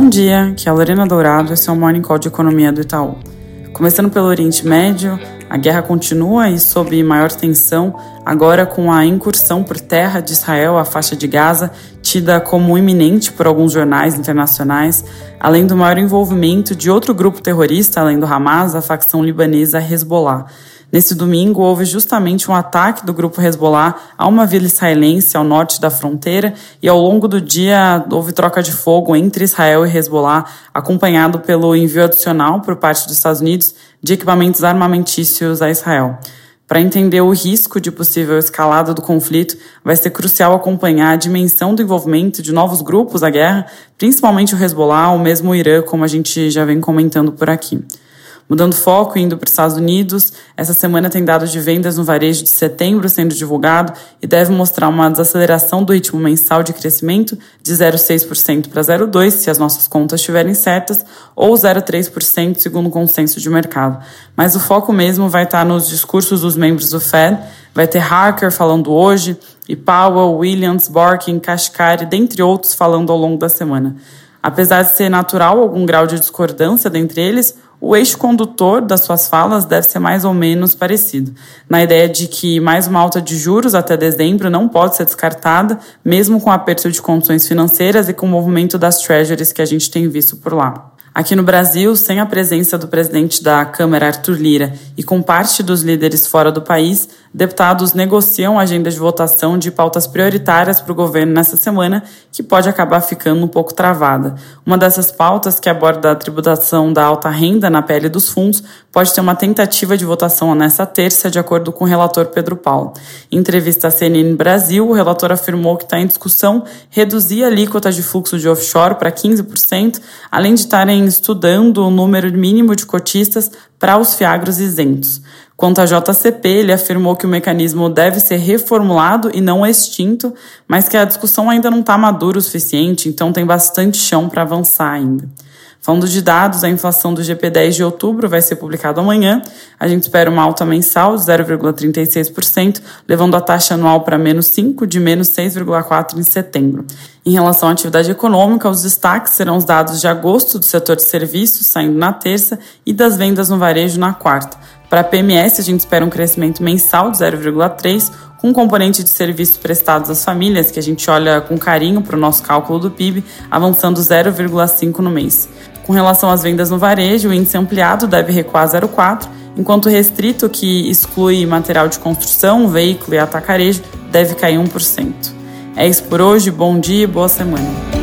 Bom dia, que é a Lorena Dourado, esse é o Morning Call de Economia do Itaú. Começando pelo Oriente Médio, a guerra continua e sob maior tensão, agora com a incursão por terra de Israel à faixa de Gaza, tida como iminente por alguns jornais internacionais, além do maior envolvimento de outro grupo terrorista, além do Hamas, a facção libanesa Hezbollah. Nesse domingo, houve justamente um ataque do grupo Hezbollah a uma vila israelense ao norte da fronteira e ao longo do dia houve troca de fogo entre Israel e Hezbollah, acompanhado pelo envio adicional por parte dos Estados Unidos de equipamentos armamentícios a Israel. Para entender o risco de possível escalada do conflito, vai ser crucial acompanhar a dimensão do envolvimento de novos grupos à guerra, principalmente o Hezbollah ou mesmo o Irã, como a gente já vem comentando por aqui. Mudando foco e indo para os Estados Unidos, essa semana tem dados de vendas no varejo de setembro sendo divulgado e deve mostrar uma desaceleração do ritmo mensal de crescimento de 0,6% para 0,2% se as nossas contas estiverem certas, ou 0,3% segundo o consenso de mercado. Mas o foco mesmo vai estar nos discursos dos membros do Fed, vai ter Harker falando hoje, e Powell, Williams, Borkin, Kashkari, dentre outros, falando ao longo da semana. Apesar de ser natural algum grau de discordância dentre eles, o eixo condutor das suas falas deve ser mais ou menos parecido, na ideia de que mais uma alta de juros até dezembro não pode ser descartada, mesmo com aperto de condições financeiras e com o movimento das treasuries que a gente tem visto por lá. Aqui no Brasil, sem a presença do presidente da Câmara, Arthur Lira, e com parte dos líderes fora do país, deputados negociam a agenda de votação de pautas prioritárias para o governo nessa semana, que pode acabar ficando um pouco travada. Uma dessas pautas, que aborda a tributação da alta renda na pele dos fundos, pode ter uma tentativa de votação nessa terça, de acordo com o relator Pedro Paulo. Em entrevista à CNN Brasil, o relator afirmou que está em discussão reduzir a alíquota de fluxo de offshore para 15%, além de estarem estudando o número mínimo de cotistas para os fiagros isentos. Quanto à JCP, ele afirmou que o mecanismo deve ser reformulado e não extinto, mas que a discussão ainda não está madura o suficiente, então tem bastante chão para avançar ainda. Falando de dados, a inflação do GP10 de outubro vai ser publicado amanhã. A gente espera uma alta mensal de 0,36%, levando a taxa anual para menos 5, de menos 6,4% em setembro. Em relação à atividade econômica, os destaques serão os dados de agosto do setor de serviços, saindo na terça, e das vendas no varejo na quarta. Para a PMS, a gente espera um crescimento mensal de 0,3%, com um componente de serviços prestados às famílias, que a gente olha com carinho para o nosso cálculo do PIB, avançando 0,5% no mês. Com relação às vendas no varejo, o índice ampliado deve recuar 0,4%, enquanto o restrito, que exclui material de construção, veículo e atacarejo, deve cair 1%. É isso por hoje, bom dia e boa semana.